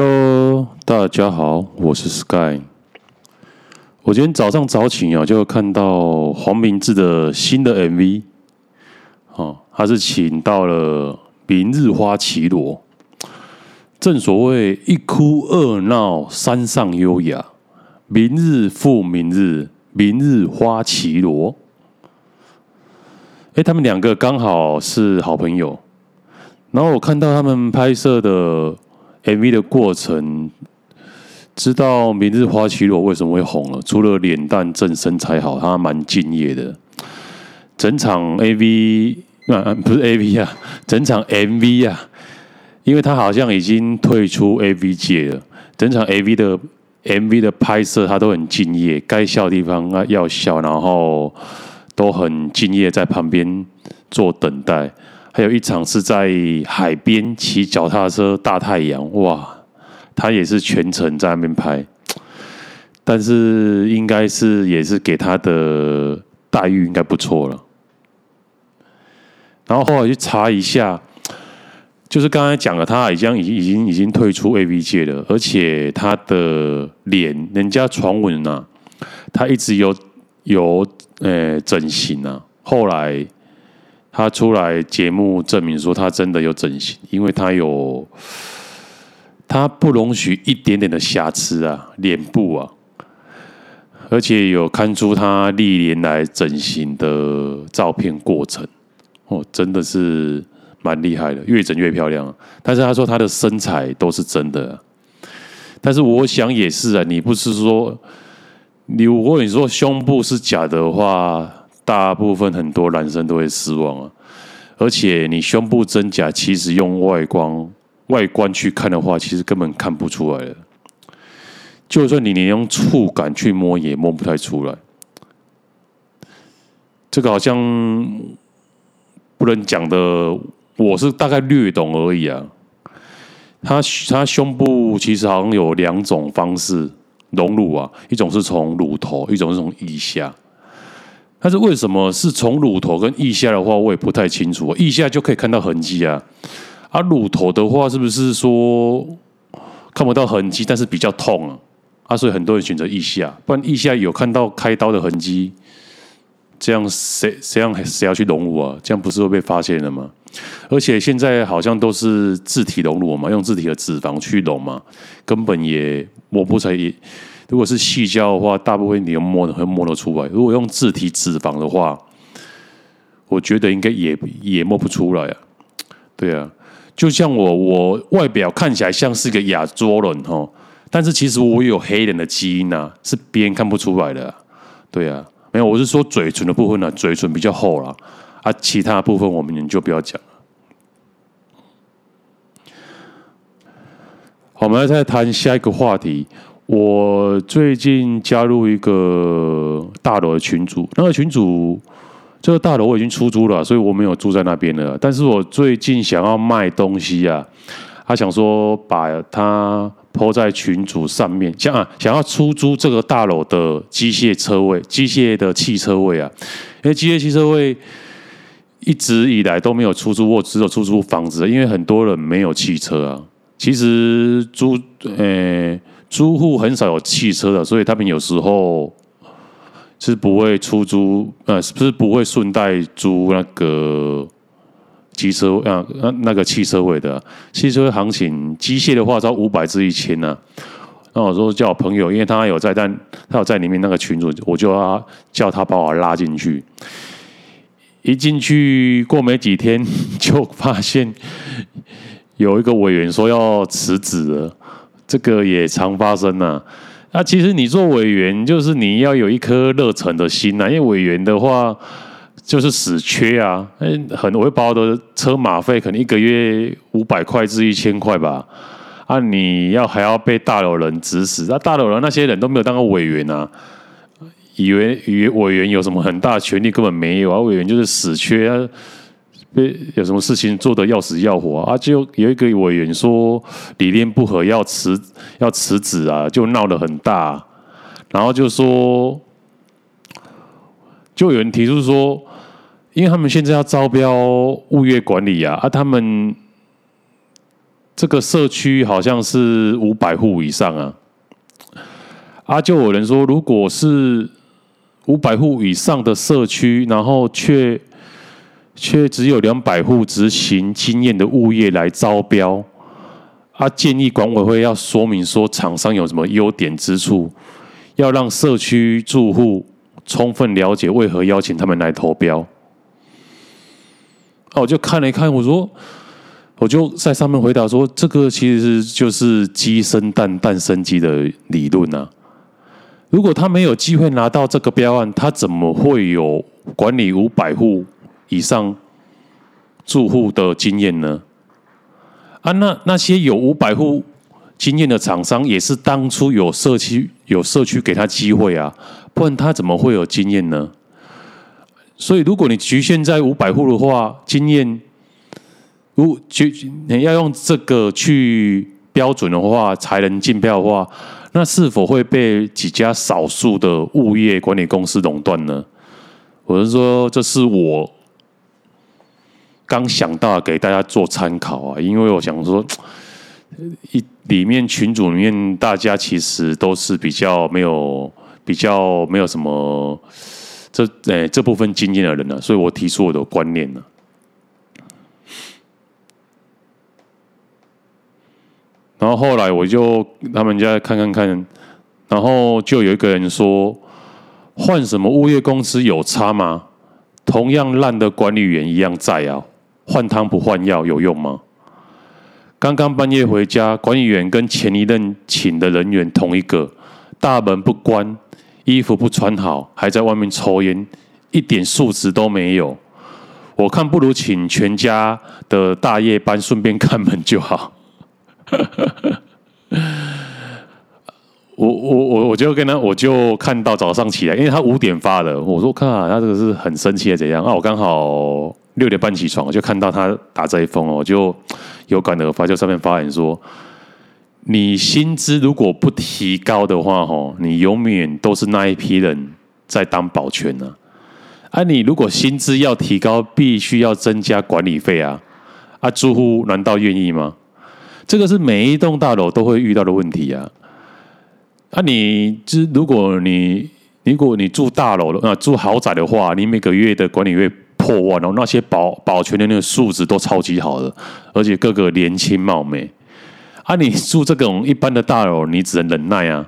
Hello，大家好，我是 Sky。我今天早上早起啊，就看到黄明志的新的 MV。哦，他是请到了明日花绮罗。正所谓一哭二闹三上优雅，明日复明日，明日花绮罗。哎，他们两个刚好是好朋友。然后我看到他们拍摄的。MV 的过程，知道明日花綺罗为什么会红了？除了脸蛋正、身材好，他蛮敬业的。整场 AV 啊，不是 AV 啊，整场 MV 啊，因为他好像已经退出 AV 界了。整场 AV 的 MV 的拍摄，他都很敬业，该笑的地方啊要笑，然后都很敬业，在旁边做等待。还有一场是在海边骑脚踏车，大太阳，哇！他也是全程在那边拍，但是应该是也是给他的待遇应该不错了。然后后来去查一下，就是刚才讲了，他已经已经已经已经退出 AV 界了，而且他的脸，人家传闻啊，他一直有有呃整形啊，后来。他出来节目证明说他真的有整形，因为他有他不容许一点点的瑕疵啊，脸部啊，而且有看出他历年来整形的照片过程，哦，真的是蛮厉害的，越整越漂亮。但是他说他的身材都是真的，但是我想也是啊，你不是说你如果你说胸部是假的话。大部分很多男生都会失望啊，而且你胸部真假，其实用外观外观去看的话，其实根本看不出来的。就算你连用触感去摸，也摸不太出来。这个好像不能讲的，我是大概略懂而已啊。他他胸部其实好像有两种方式隆乳啊，一种是从乳头，一种是从腋下。但是为什么是从乳头跟腋下的话，我也不太清楚。腋下就可以看到痕迹啊，啊，乳头的话是不是说看不到痕迹，但是比较痛啊？啊，所以很多人选择腋下，不然腋下有看到开刀的痕迹，这样谁谁让谁要去隆乳啊？这样不是会被发现了吗？而且现在好像都是自体隆乳嘛，用自体的脂肪去隆嘛，根本也摸不出来。如果是细胶的话，大部分你用摸的会摸得出来。如果用自体脂肪的话，我觉得应该也也摸不出来啊。对啊，就像我，我外表看起来像是个亚洲人哦，但是其实我有黑人的基因啊，是别人看不出来的啊。对啊，没有，我是说嘴唇的部分呢，嘴唇比较厚啦，啊，其他部分我们就不要讲了。我们来再谈下一个话题。我最近加入一个大楼的群组，那个群组这个大楼我已经出租了，所以我没有住在那边了。但是我最近想要卖东西啊，他想说把它抛在群组上面，想啊想要出租这个大楼的机械车位、机械的汽车位啊，因为机械汽车位一直以来都没有出租过，只有出租房子，因为很多人没有汽车啊。其实租诶。租户很少有汽车的，所以他们有时候是不会出租，呃，是不是不会顺带租那个机车啊？那那个汽车位的汽车行情，机械的话要五百至一千呢。那我说叫我朋友，因为他有在，但他有在里面那个群组，我就要叫他把我拉进去。一进去过没几天，就发现有一个委员说要辞职了。这个也常发生呐、啊。那其实你做委员，就是你要有一颗热忱的心呐、因为委员的话，就是死缺啊。很我会把我的车马费，可能一个月五百块至一千块吧。啊，你要还要被大楼人指使。那大楼人那些人都没有当过委员啊，以为以为委员有什么很大权力，根本没有啊。委员就是死缺啊。有什么事情做得要死要活啊？就有一个委员说理念不合要辞要辞职啊，就闹得很大。然后就说，就有人提出说，因为他们现在要招标物业管理啊，啊，他们这个社区好像是五百户以上啊。啊，就有人说，如果是五百户以上的社区，然后却却只有两百户执行经验的物业来招标，啊，建议管委会要说明说厂商有什么优点之处，要让社区住户充分了解为何邀请他们来投标。哦，我就看了一看，我说，我就在上面回答说，这个其实就是鸡生蛋，蛋生鸡的理论啊。如果他没有机会拿到这个标案，他怎么会有管理五百户以上住户的经验呢？啊，那那些有五百户经验的厂商，也是当初有社区有社区给他机会啊，不然他怎么会有经验呢？所以，如果你局限在五百户的话，经验如局你要用这个去标准的话，才能竞标的话，那是否会被几家少数的物业管理公司垄断呢？我是说，这是我刚想到给大家做参考啊，因为我想说，一里面群组里面大家其实都是比较没有比较没有什么。这诶、欸，这部分经验的人呢、啊，所以我提出我的观念呢、啊。然后后来我就他们家看看看，然后就有一个人说，换什么物业公司有差吗？同样烂的管理员一样在啊，换汤不换药有用吗？刚刚半夜回家，管理员跟前一任请的人员同一个，大门不关。衣服不穿好，还在外面抽烟，一点素质都没有。我看不如请全家的大夜班，顺便看门就好。我我我我就跟他，我就看到早上起来，因为他五点发的，我说看他这个是很生气的怎样啊？我刚好六点半起床，我就看到他打这一封，我就有感而发，就上面发言说。你薪资如果不提高的话，吼，你永远都是那一批人在当保全呢。啊，你如果薪资要提高，必须要增加管理费啊。啊，住户难道愿意吗？这个是每一栋大楼都会遇到的问题啊。啊，你这如果你如果你住大楼的啊，住豪宅的话，你每个月的管理费破万哦，那些保保全的那个素质都超级好的，而且个个年轻貌美。啊，你住这种一般的大楼，你只能忍耐啊。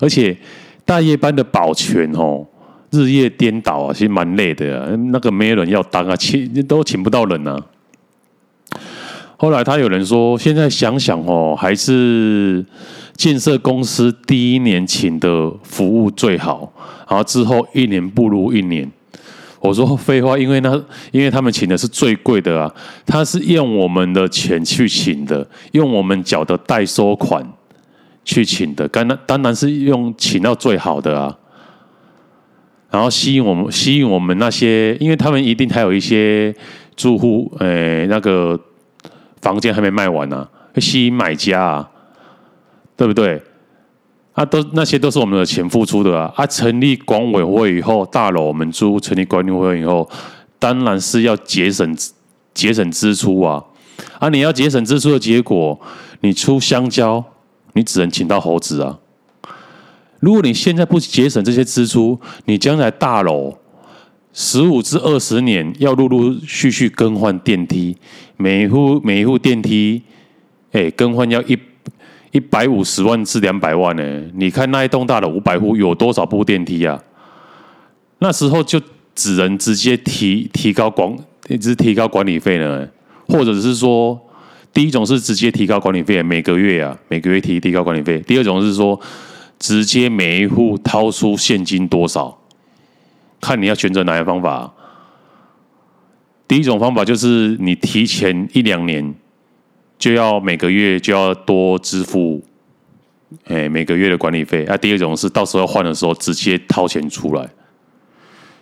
而且大夜班的保全哦，日夜颠倒啊，其实蛮累的啊。那个没人要当啊，请都请不到人啊。后来他有人说，现在想想哦，还是建设公司第一年请的服务最好，然后之后一年不如一年。我说 废话，因为那因为他们请的是最贵的啊，他是用我们的钱去请的，用我们缴的代收款去请的，当然当然是用请到最好的啊，然后吸引我们吸引我们那些，因为他们一定还有一些住户，诶、那个房间还没卖完呢、啊，吸引买家啊，对不对？啊，都那些都是我们的钱付出的啊！啊，成立管委会以后，大楼我们租成立管委会以后，当然是要节省节省支出啊！啊，你要节省支出的结果，你出香蕉，你只能请到猴子啊！如果你现在不节省这些支出，你将来大楼十五至二十年要陆陆续续更换电梯，每一户每一户电梯，哎，更换要一。一百五十万至两百万呢？你看那一栋大楼五百户有多少部电梯啊？那时候就只能直接提提高管，一直提高管理费呢，或者是说，第一种是直接提高管理费，每个月啊，每个月提提高管理费。第二种是说，直接每一户掏出现金多少，看你要选择哪个方法。第一种方法就是你提前一两年。就要每个月就要多支付，哎，每个月的管理费。啊，第二种是到时候换的时候直接掏钱出来，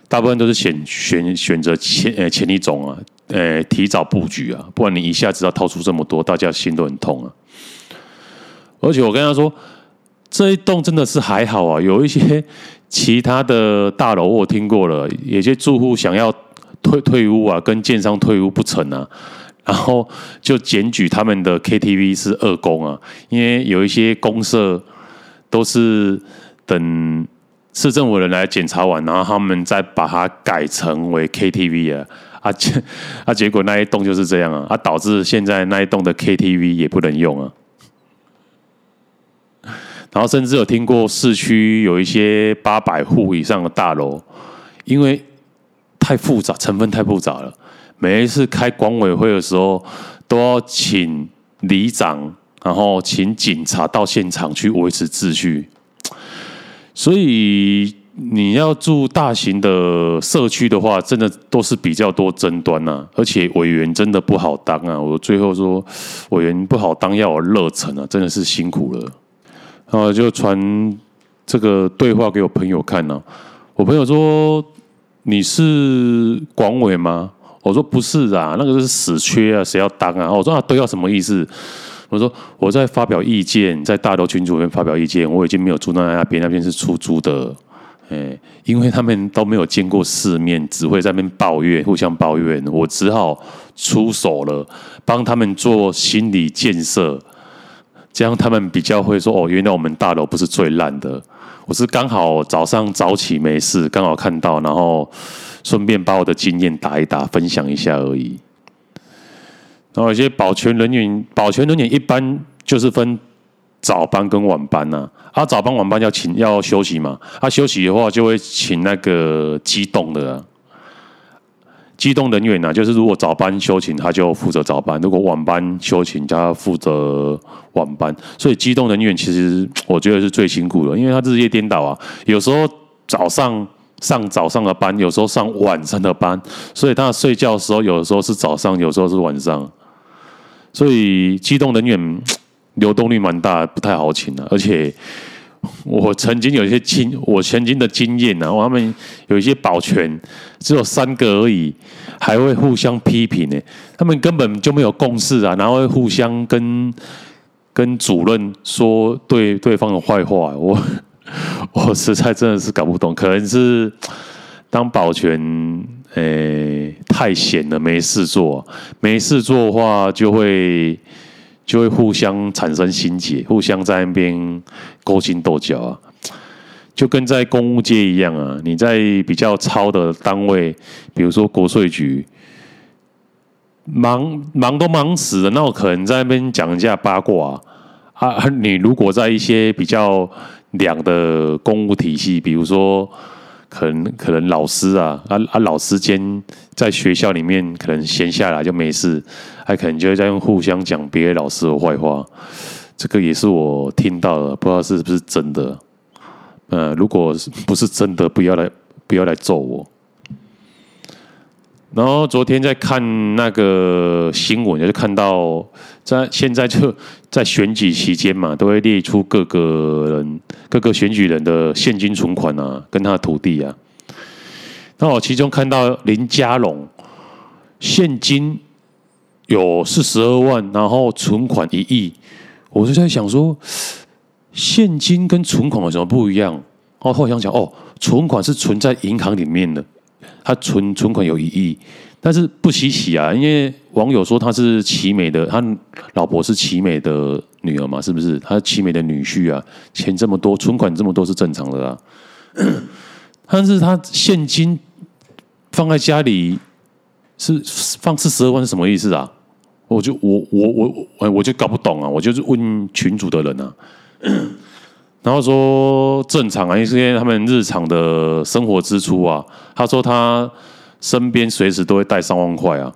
大部分都是选选选择前呃前一种啊，呃提早布局啊，不然你一下子要掏出这么多，大家心都很痛啊。而且我跟他说，这一栋真的是还好啊，有一些 其他的大楼我听过了，有些住户想要退退屋啊，跟建商退屋不成啊。然后就检举他们的 KTV 是二公啊，因为有一些公社都是等市政府人来检查完，然后他们再把它改成为 KTV 啊，啊结 啊结果那一栋就是这样啊，啊导致现在那一栋的 KTV 也不能用啊。然后甚至有听过市区有一些八百户以上的大楼，因为太复杂，成分太复杂了。每一次开管委会的时候，都要请里长，然后请警察到现场去维持秩序。所以你要住大型的社区的话，真的都是比较多争端呐、啊，而且委员真的不好当啊。我最后说，委员不好当，要有热忱啊，真的是辛苦了。然后就传这个对话给我朋友看呢、我朋友说：“你是广委吗？”我说：“不是啊，那个是死缺啊，谁要当啊？”我说：“啊，对，要什么意思？”我说：“我在发表意见，在大楼群组里面发表意见。我已经没有住在那边，那边是出租的。哎，因为他们都没有见过世面，只会在那边抱怨，互相抱怨。我只好出手了，帮他们做心理建设。”这样他们比较会说哦，原来我们大楼不是最烂的。我是刚好早上早起没事，刚好看到，然后顺便把我的经验打一打，分享一下而已。然后有些保全人员，保全人员一般就是分早班跟晚班呐。啊，早班晚班要请要休息嘛，他、啊、休息的话就会请那个机动的。机动人员呢、啊，就是如果早班休勤，他就负责早班；如果晚班休勤，他负责晚班。所以机动人员其实我觉得是最辛苦的，因为他日夜颠倒啊，有时候早上上早上的班，有时候上晚上的班，所以他睡觉的时候，有的时候是早上，有时候是晚上。所以机动人员流动率蛮大，不太好请的、啊，而且。我曾经有一些经，我曾经的经验呢，他们有一些保全只有三个而已，还会互相批评呢。他们根本就没有共识啊，然后会互相跟跟主任说对对方的坏话。我 我实在真的是搞不懂，可能是当保全诶、太闲了，没事做，没事做的话就会。就会互相产生心结，互相在那边勾心斗角啊，就跟在公务界一样啊。你在比较超的单位，比如说国税局，忙忙都忙死了，那我可能在那边讲一下八卦啊，啊。你如果在一些比较两的公务体系，比如说。可能可能老师啊啊啊，老师间在学校里面可能闲下来就没事，还可能就会在用互相讲别的老师的坏话，这个也是我听到的，不知道是不是真的。呃，如果不是真的，不要来不要来揍我。然后昨天在看那个新闻，就看到在现在就在选举期间嘛，都会列出各个人、各个选举人的现金存款啊，跟他的土地啊。那我其中看到林佳龙现金有四十二万，然后存款一亿，我就在想说，现金跟存款有什么不一样？哦，后来想想，哦，存款是存在银行里面的。他存存款有一亿，但是不稀奇啊，因为网友说他是奇美的，他老婆是奇美的女儿嘛，是不是？他是奇美的女婿啊，钱这么多，存款这么多是正常的啊。但是他现金放在家里是放四十二万是什么意思啊？我就我我我我就搞不懂啊，我就是问群主的人啊。然后说正常啊，因为他们日常的生活支出啊。他说他身边随时都会带上万块啊。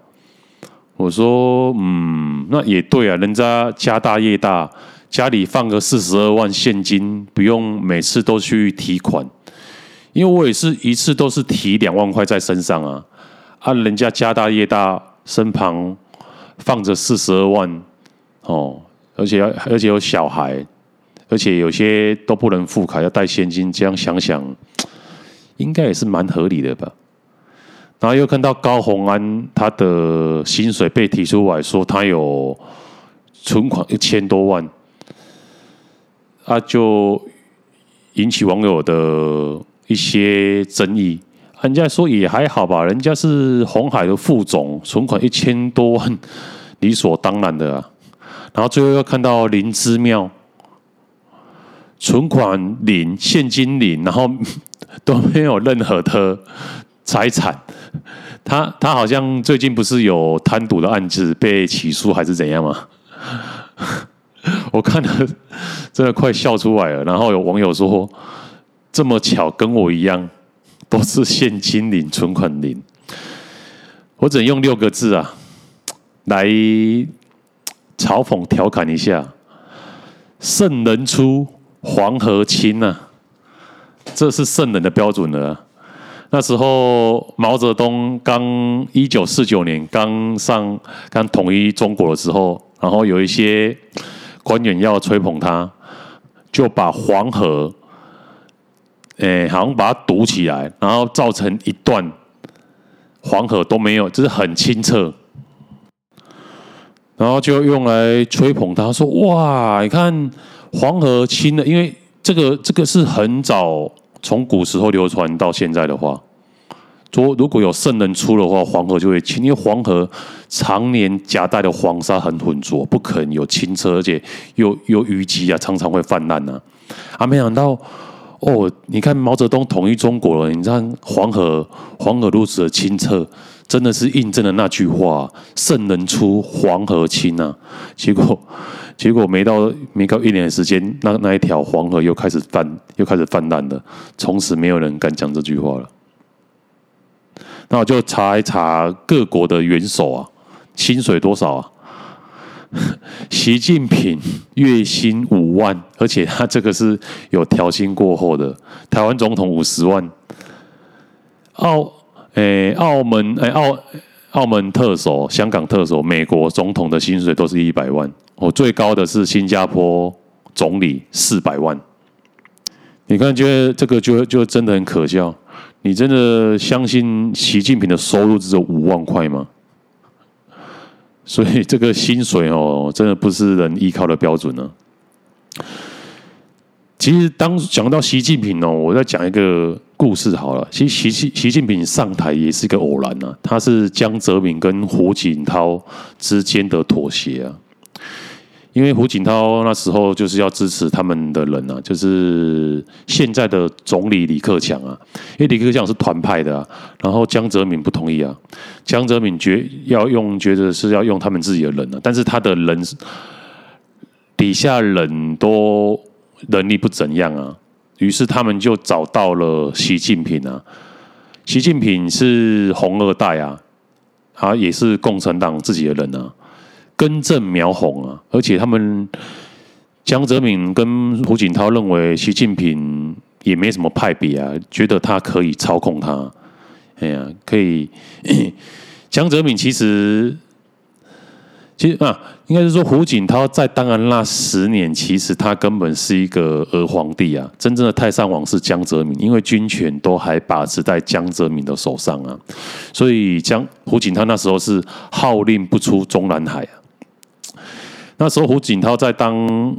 我说嗯，那也对啊，人家家大业大，家里放个四十二万现金，不用每次都去提款。因为我也是一次都是提两万块在身上啊。啊，人家家大业大，身旁放着四十二万哦，而且而且有小孩。而且有些都不能付卡，要带现金。这样想想，应该也是蛮合理的吧。然后又看到高虹安他的薪水被提出来说，他有存款一千多万，啊，就引起网友的一些争议。人家说也还好吧，人家是红海的副总，存款一千多万，理所当然的啊。然后最后又看到林之妙，存款零，现金零，然后都没有任何的财产。他他好像最近不是有贪赌的案子被起诉还是怎样吗？我看了真的快笑出来了。然后有网友说：“这么巧，跟我一样，都是现金零，存款零。”我只能用六个字啊，来嘲讽调侃一下：“圣人出，黄河清啊！”这是圣人的标准了。那时候毛泽东刚一九四九年刚上刚统一中国的时候，然后有一些官员要吹捧他，就把黄河，哎，好像把它堵起来，然后造成一段。黄河都没有，就是很清澈，然后就用来吹捧他，说：“哇，你看黄河清了，因为这个这个是很早从古时候流传到现在的话，说如果有圣人出的话，黄河就会清，因为黄河常年夹带的黄沙很浑浊，不可能有清澈，而且有有淤积啊，常常会泛滥啊，啊，没想到。”哦，你看毛泽东统一中国了，你看黄河黄河如此的清澈，真的是印证了那句话“圣人出，黄河清”啊。结果结果没到没到一年的时间，那那一条黄河又开始泛又开始泛滥了，从此没有人敢讲这句话了。那我就查一查各国的元首啊，薪水多少啊？习近平月薪五万，而且他这个是有调薪过后的。台湾总统五十万，澳诶、澳门诶、澳澳门特首、香港特首、美国总统的薪水都是一百万。哦，最高的是新加坡总理四百万。你看，觉得这个就就真的很可笑。你真的相信习近平的收入只有五万块吗？所以这个薪水哦，真的不是人依靠的标准呢。其实当讲到习近平哦，我再讲一个故事好了。其实习习习近平上台也是一个偶然呐，他是江泽民跟胡锦涛之间的妥协啊。因为胡锦涛那时候就是要支持他们的人啊，就是现在的总理李克强啊。因为李克强是团派的啊，然后江泽民不同意啊。江泽民觉要用，觉得是要用他们自己的人啊，但是他的人底下人都能力不怎样啊。于是他们就找到了习近平啊。习近平是红二代啊，他也是共产党自己的人啊。根正苗红啊，而且他们江泽民跟胡锦涛认为习近平也没什么派别啊，觉得他可以操控他。哎呀，可以。江泽民其实，其实啊，应该是说胡锦涛在当然那十年，其实他根本是一个儿皇帝啊。真正的太上皇是江泽民，因为军权都还把持在江泽民的手上啊。所以江胡锦涛那时候是号令不出中南海啊。那时候胡锦涛在当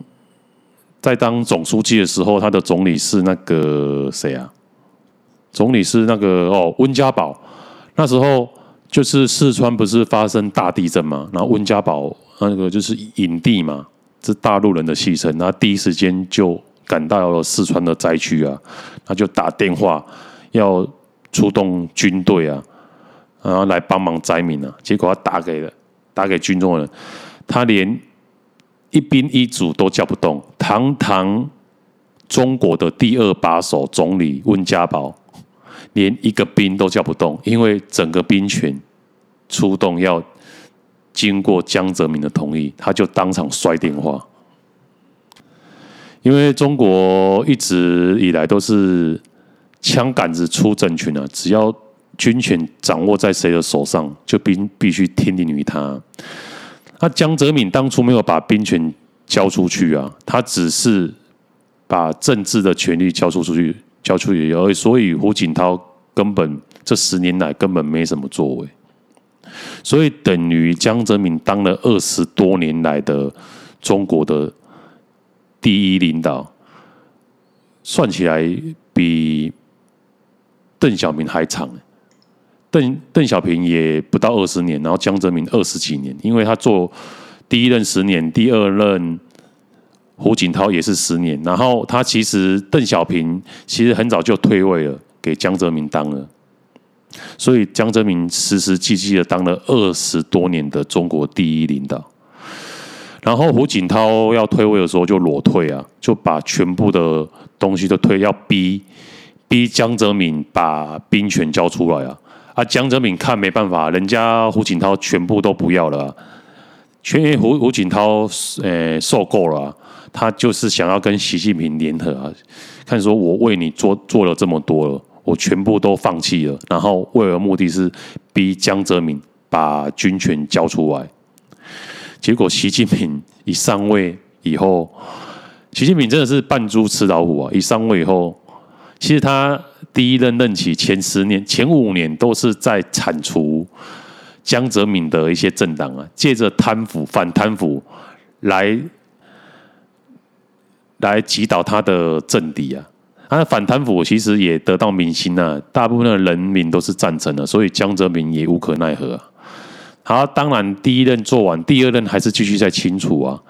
在当总书记的时候，他的总理是那个谁啊？总理是那个哦温家宝。那时候就是四川不是发生大地震嘛，然后温家宝那个就是影帝嘛，是大陆人的戏称，他第一时间就赶到了四川的灾区啊，他就打电话要出动军队啊，然后来帮忙灾民啊。结果他打给了打给军中的人，他连。一兵一卒都叫不动，堂堂中国的第二把手总理温家宝，连一个兵都叫不动，因为整个兵权出动要经过江泽民的同意，他就当场摔电话。因为中国一直以来都是枪杆子出政权啊，只要军权掌握在谁的手上，就必必须听令于他。那江泽民当初没有把兵权交出去啊，他只是把政治的权力交出出去，交出去而。所以胡锦涛根本这十年来根本没什么作为，所以等于江泽民当了二十多年来的中国的第一领导，算起来比邓小平还长。邓邓小平也不到二十年，然后江泽民二十几年，因为他做第一任十年，第二任胡锦涛也是十年，然后他其实邓小平其实很早就退位了，给江泽民当了，所以江泽民实实际际的当了二十多年的中国第一领导。然后胡锦涛要退位的时候就裸退啊，就把全部的东西都退，要逼逼江泽民把兵权交出来啊！啊，江泽民看没办法，人家胡锦涛全部都不要了，全胡胡锦涛诶受够了，他就是想要跟习近平联合啊，看说我为你做做了这么多了，我全部都放弃了，然后为了目的是逼江泽民把军权交出来。结果习近平一上位以后，习近平真的是扮猪吃老虎啊！一上位以后，其实他第一任任期前十年、前五年都是在铲除江泽民的一些政党啊，借着贪腐、反贪腐来来击倒他的政敌啊。他的反贪腐其实也得到民心啊，大部分的人民都是赞成的，所以江泽民也无可奈何啊。好，当然第一任做完，第二任还是继续在清除啊。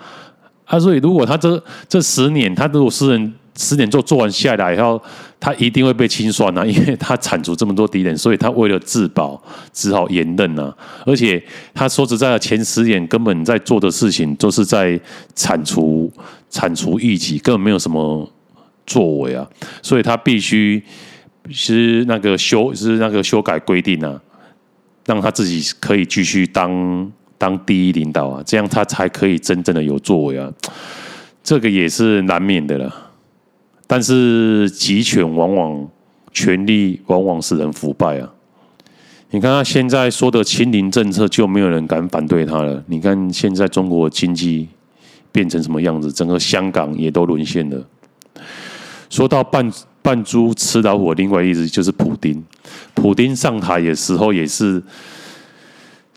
啊，所以如果他这这十年，他如果私人十年做做完下来以后，他一定会被清算啊，因为他铲除这么多敌人，所以他为了自保，只好延任啊。而且他说实在的，前十年根本在做的事情都是在铲除铲除异己，根本没有什么作为啊。所以他必须是那个修是那个修改规定啊。让他自己可以继续当当第一领导啊，这样他才可以真正的有作为啊。这个也是难免的了。但是集权往往权力往往使人腐败啊。你看他现在说的清零政策，就没有人敢反对他了。你看现在中国经济变成什么样子，整个香港也都沦陷了。说到扮扮猪吃老虎，另外一个意思就是普丁。普丁上台的时候也是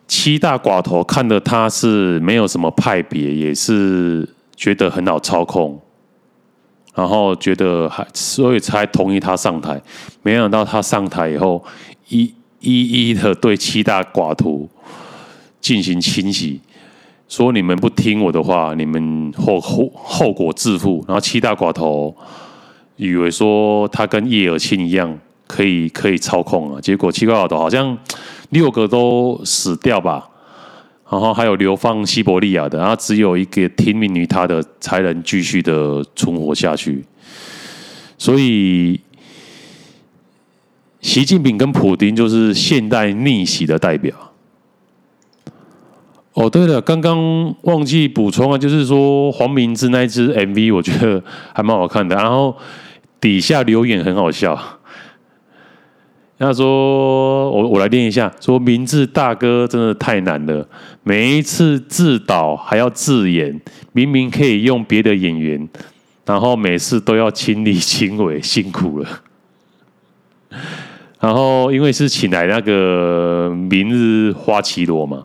七大寡头看的他是没有什么派别，也是觉得很好操控，然后觉得还所以才同意他上台。没想到他上台以后，一一一的对七大寡头进行清洗，说你们不听我的话，你们后后后果自负。然后七大寡头。以为说他跟叶尔钦一样可以可以操控啊，结果七个老头好像六个都死掉吧，然后还有流放西伯利亚的，然后只有一个听命于他的才能继续的存活下去。所以，习近平跟普丁就是现代逆袭的代表。哦，对了，刚刚忘记补充啊，就是说黄明志那一支 MV，我觉得还蛮好看的，然后。底下留言很好笑，他说：“我我来念一下，说明字大哥真的太难了，每一次自导还要自演，明明可以用别的演员，然后每次都要亲力亲为，辛苦了。然后因为是请来那个明日花绮罗嘛，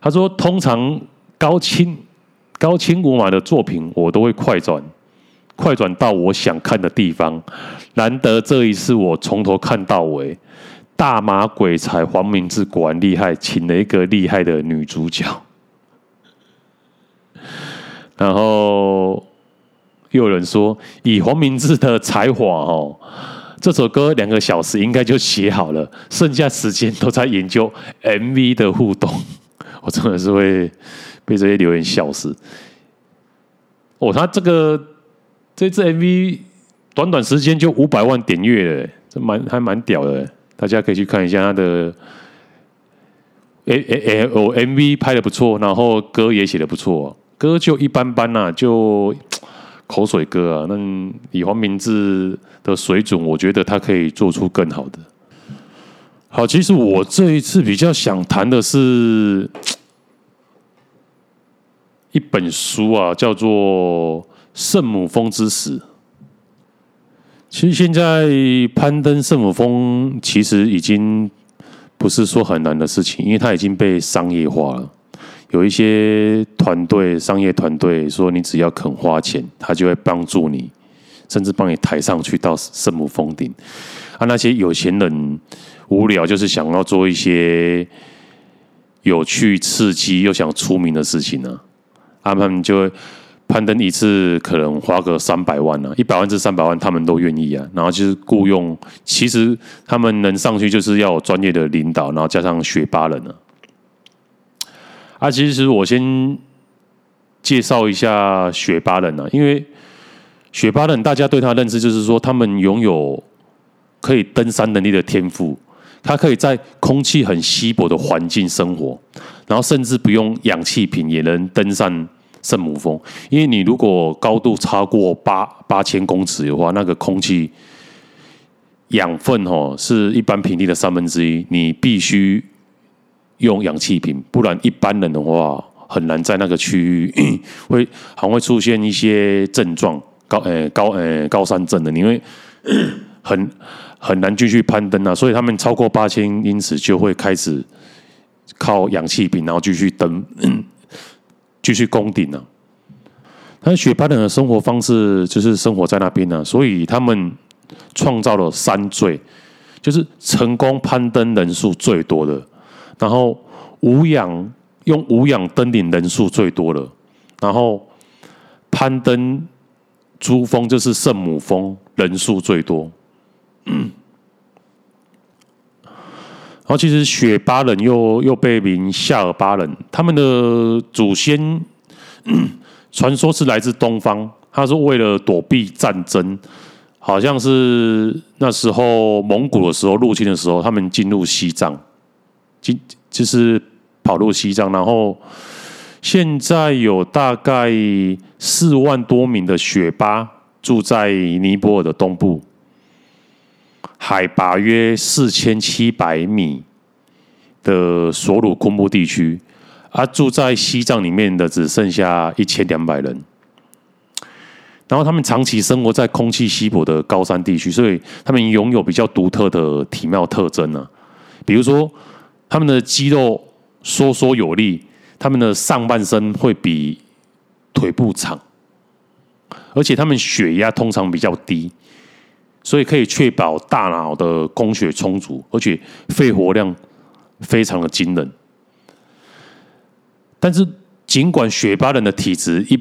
他说通常高清高清无码的作品，我都会快转。”快转到我想看的地方，难得这一次我从头看到尾。大马鬼才黄明志果然厉害，请了一个厉害的女主角。然后又有人说，以黄明志的才华哦，这首歌两个小时应该就写好了，剩下时间都在研究 MV 的互动。我真的是会被这些留言笑死。哦，他这个。这支 MV 短短时间就五百万点阅了，这蛮还蛮屌的，大家可以去看一下他的。哎哎哎哦，MV 拍的不错，然后歌也写的不错，歌就一般般呐，就口水歌啊。那以黄明志的水准，我觉得他可以做出更好的。好，其实我这一次比较想谈的是一本书啊，叫做。圣母峰之死，其实现在攀登圣母峰其实已经不是说很难的事情，因为它已经被商业化了。有一些团队、商业团队说，你只要肯花钱，他就会帮助你，甚至帮你抬上去到圣母峰顶。啊，那些有钱人无聊，就是想要做一些有趣、刺激又想出名的事情呢、啊，他们就会攀登一次可能花个三百万呢、啊，一百万至三百万他们都愿意啊。然后就是雇佣，其实他们能上去就是要有专业的领导，然后加上雪巴人呢、啊。啊，其实我先介绍一下雪巴人呢、啊，因为雪巴人大家对他认知就是说他们拥有。可以登山能力的天赋，他可以在空气很稀薄的环境生活，然后甚至不用氧气瓶也能登上圣母峰。因为你如果高度超过八八千公尺的话，那个空气养分哦是一般平地的三分之一，你必须用氧气瓶，不然一般人的话很难在那个区域会还会出现一些症状高呃高呃高山症的，因为很。很难继续攀登啊，所以他们超过八千英尺就会开始靠氧气瓶，然后继续登，继续攻顶了。但雪巴人的生活方式就是生活在那边呢、啊，所以他们创造了三最，就是成功攀登人数最多的，然后无氧用无氧登顶人数最多的，然后攀登珠峰就是圣母峰人数最多。嗯，然后其实雪巴人又又被名夏尔巴人，他们的祖先传说是来自东方，他是为了躲避战争，好像是那时候蒙古的时候入侵的时候，他们进入西藏，进就是跑入西藏，然后现在有大概四万多名的雪巴住在尼泊尔的东部。海拔约四千七百米的索鲁昆布地区，而住在西藏里面的只剩下一千两百人。然后他们长期生活在空气稀薄的高山地区，所以他们拥有比较独特的体貌特征呢。比如说，他们的肌肉收缩有力，他们的上半身会比腿部长，而且他们血压通常比较低。所以可以确保大脑的供血充足，而且肺活量非常的惊人。但是，尽管雪巴人的体质异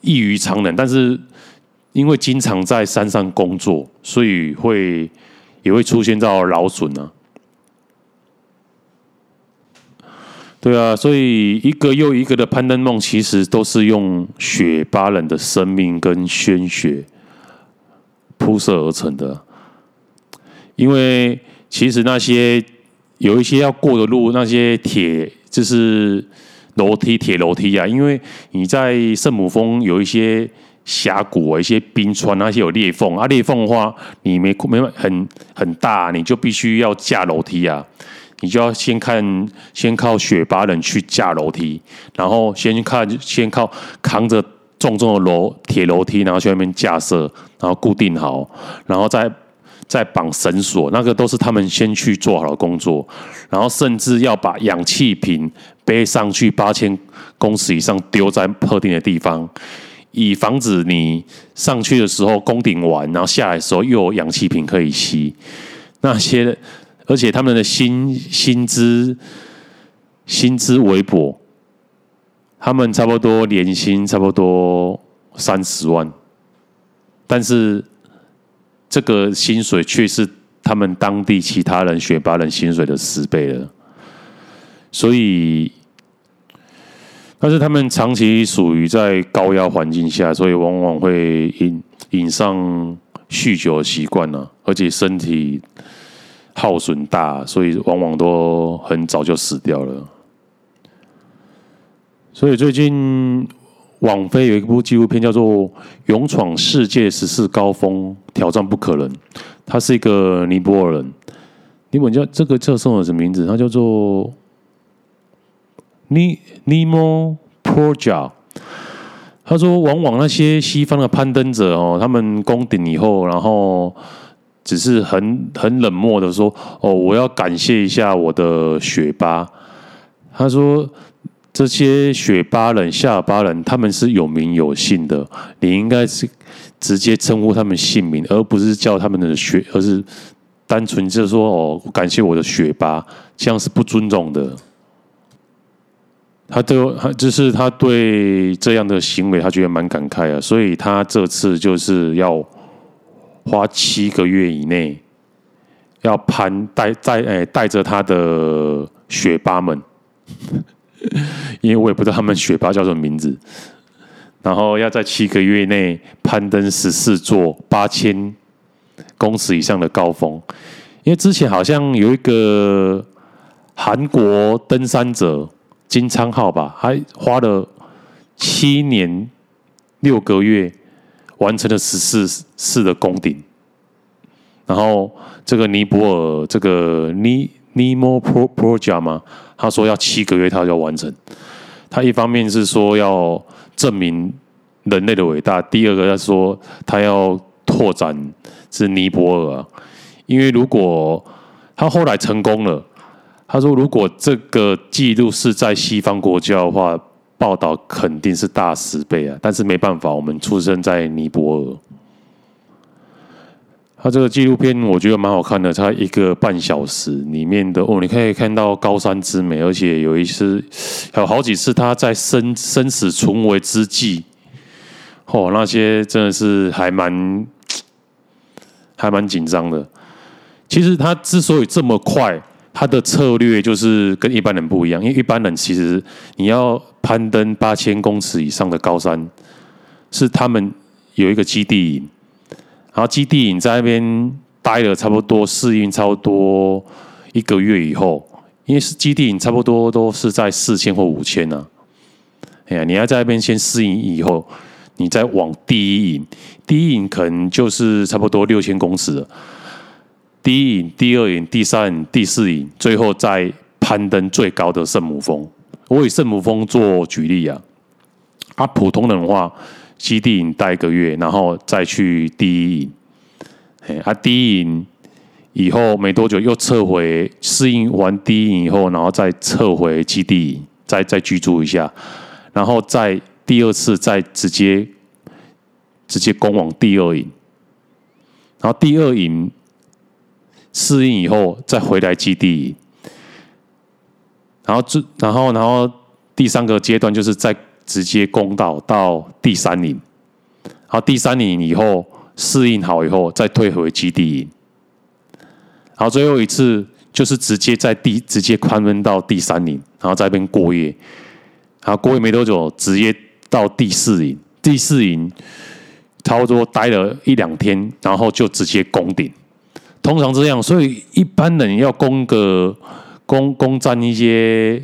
异于常人，但是因为经常在山上工作，所以会也会出现到劳损呢。对啊，所以一个又一个的攀登梦，其实都是用雪巴人的生命跟鲜血。铺设而成的，因为其实那些有一些要过的路，那些铁就是楼梯、铁楼梯啊。因为你在圣母峰有一些峡谷啊，一些冰川，那些有裂缝啊。裂缝的话，你没没很很大，你就必须要架楼梯啊。你就要先看，先靠雪巴人去架楼梯，然后先看，先靠扛着。重重的楼铁楼梯，然后去那边架设，然后固定好，然后再再绑绳索，那个都是他们先去做好的工作。然后甚至要把氧气瓶背上去八千公尺以上，丢在特定的地方，以防止你上去的时候攻顶完，然后下来的时候又有氧气瓶可以吸。那些，而且他们的薪薪资薪资微薄。他们差不多年薪差不多三十万，但是这个薪水却是他们当地其他人雪巴人薪水的十倍了。所以，但是他们长期属于在高压环境下，所以往往会引引上酗酒的习惯呢，而且身体耗损大，所以往往都很早就死掉了。所以最近网飞有一部纪录片叫做《勇闯世界十四高峰，挑战不可能》。他是一个尼泊尔人，尼泊尔叫这个叫什么名字？他叫做尼尼莫普贾。他说，往往那些西方的攀登者哦，他们攻顶以后，然后只是很很冷漠的说：“哦，我要感谢一下我的雪巴。”他说。这些雪巴人、夏巴人，他们是有名有姓的。你应该是直接称呼他们姓名，而不是叫他们的雪，而是单纯就是说哦，感谢我的学巴，这样是不尊重的。他对他就是他对这样的行为，他觉得蛮感慨啊，所以他这次就是要花七个月以内，要攀带带诶带着他的学霸们，因为我也不知道他们学霸叫什么名字，然后要在七个月内攀登十四座八千公尺以上的高峰，因为之前好像有一个韩国登山者。金昌浩吧，还花了七年六个月完成了十四次的攻顶。然后这个尼泊尔这个尼尼莫 Pro Project 嘛，他说要七个月他就要完成。他一方面是说要证明人类的伟大，第二个他说他要拓展是尼泊尔啊，因为如果他后来成功了。他说：“如果这个记录是在西方国家的话，报道肯定是大十倍啊！但是没办法，我们出生在尼泊尔。他这个纪录片我觉得蛮好看的，它一个半小时里面的哦，你可以看到高山之美，而且有一次，有好几次他在生生死存危之际，哦，那些真的是还蛮还蛮紧张的。其实他之所以这么快。”他的策略就是跟一般人不一样，因为一般人其实你要攀登八千公尺以上的高山，是他们有一个基地，然后基地营在那边待了差不多适应差不多一个月以后，因为是基地营差不多都是在四千或五千呢，哎呀，你要在那边先适应以后，你再往第一营，第一营可能就是差不多六千公尺了。第一营、第二营、第三营、第四营，最后再攀登最高的圣母峰。我以圣母峰做举例啊，啊，普通人的话，基地营待一个月，然后再去第一营。啊，第一营以后没多久又撤回，适应完第一营以后，然后再撤回基地营，再再居住一下，然后再第二次再直接直接攻往第二营，然后第二营。适应以后再回来基地，然后这然后然后第三个阶段就是在直接攻到到第三营，然后第三营以后适应好以后再退回基地营，然后最后一次就是直接在第直接攀登到第三营，然后在那边过夜，然后过夜没多久直接到第四营，第四营差不多待了一两天，然后就直接攻顶。通常这样，所以一般人要攻个攻攻占一些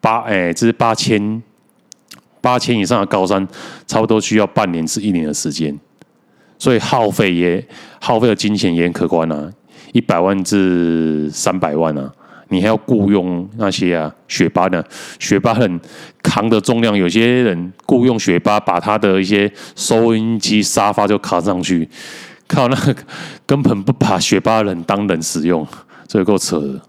八哎，这是八千八千以上的高山，差不多需要半年至一年的时间，所以耗费也耗费的金钱也很可观啊，一百万至三百万啊，你还要雇佣那些啊雪巴呢，雪巴很扛的重量，有些人雇佣雪巴把他的一些收音机、沙发就扛上去。靠，那个根本不把雪巴人当人使用，这够扯的。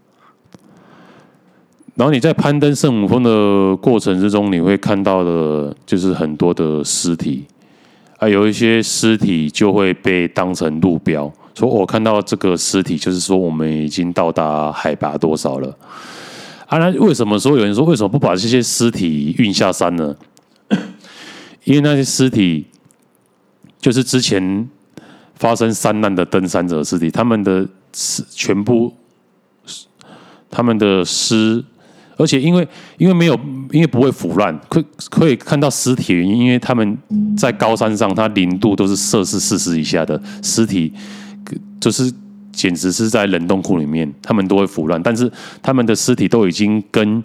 然后你在攀登圣母峰的过程之中，你会看到的，就是很多的尸体，啊，有一些尸体就会被当成路标，说我看到这个尸体，就是说我们已经到达海拔多少了。啊，那为什么说有人说为什么不把这些尸体运下山呢？因为那些尸体就是之前。发生山难的登山者尸体，他们的尸全部，他们的尸，而且因为因为没有，因为不会腐烂，可可以看到尸体原因，因为他们在高山上，它零度都是摄氏四十以下的尸体，就是简直是在冷冻库里面，他们都会腐烂，但是他们的尸体都已经跟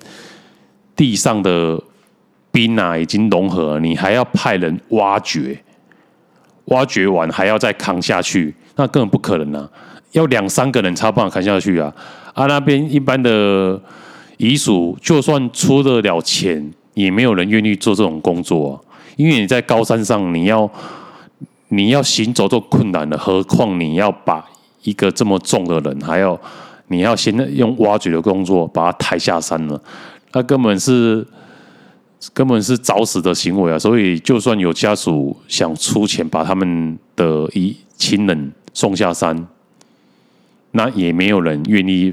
地上的冰啊已经融合，你还要派人挖掘。挖掘完还要再扛下去，那根本不可能啊！要两三个人才办扛下去啊！啊，那边一般的遗属，就算出得了钱，也没有人愿意做这种工作啊！因为你在高山上，你要你要行走都困难了，何况你要把一个这么重的人，还要你要先用挖掘的工作把他抬下山了，那根本是。根本是找死的行为啊！所以，就算有家属想出钱把他们的一亲人送下山，那也没有人愿意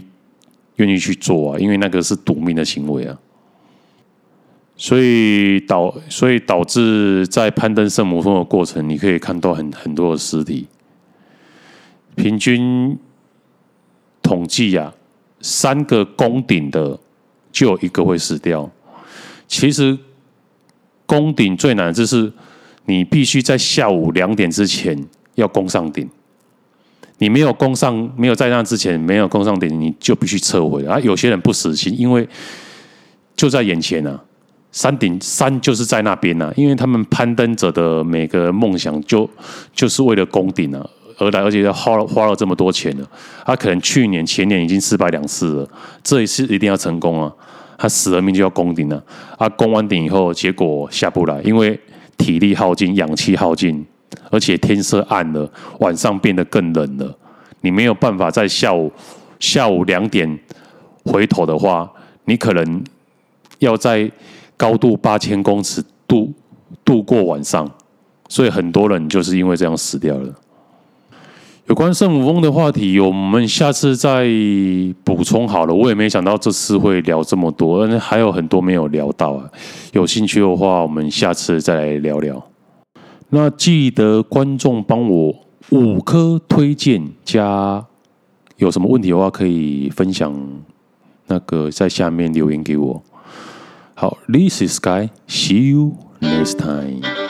愿意去做啊，因为那个是赌命的行为啊。所以导所以导致在攀登圣母峰的过程，你可以看到很很多的尸体，平均统计啊，三个攻顶的就有一个会死掉。其实攻顶最难就是你必须在下午两点之前要攻上顶，你没有攻上，没有在那之前没有攻上顶，你就必须撤回啊。有些人不死心，因为就在眼前啊。山顶山就是在那边呐、啊，因为他们攀登者的每个梦想就就是为了攻顶啊而来，而且要花了花了这么多钱了。他可能去年前年已经失败两次了，这一次一定要成功啊！他死了命就要攻顶了。啊，攻完顶以后，结果下不来，因为体力耗尽，氧气耗尽，而且天色暗了，晚上变得更冷了。你没有办法在下午下午两点回头的话，你可能要在。高度八千公尺度度过晚上，所以很多人就是因为这样死掉了。有关圣母峰的话题，我们下次再补充好了。我也没想到这次会聊这么多，还有很多没有聊到啊。有兴趣的话，我们下次再来聊聊。那记得观众帮我五颗推荐加，有什么问题的话可以分享，那个在下面留言给我。好，This is Sky. See you next time.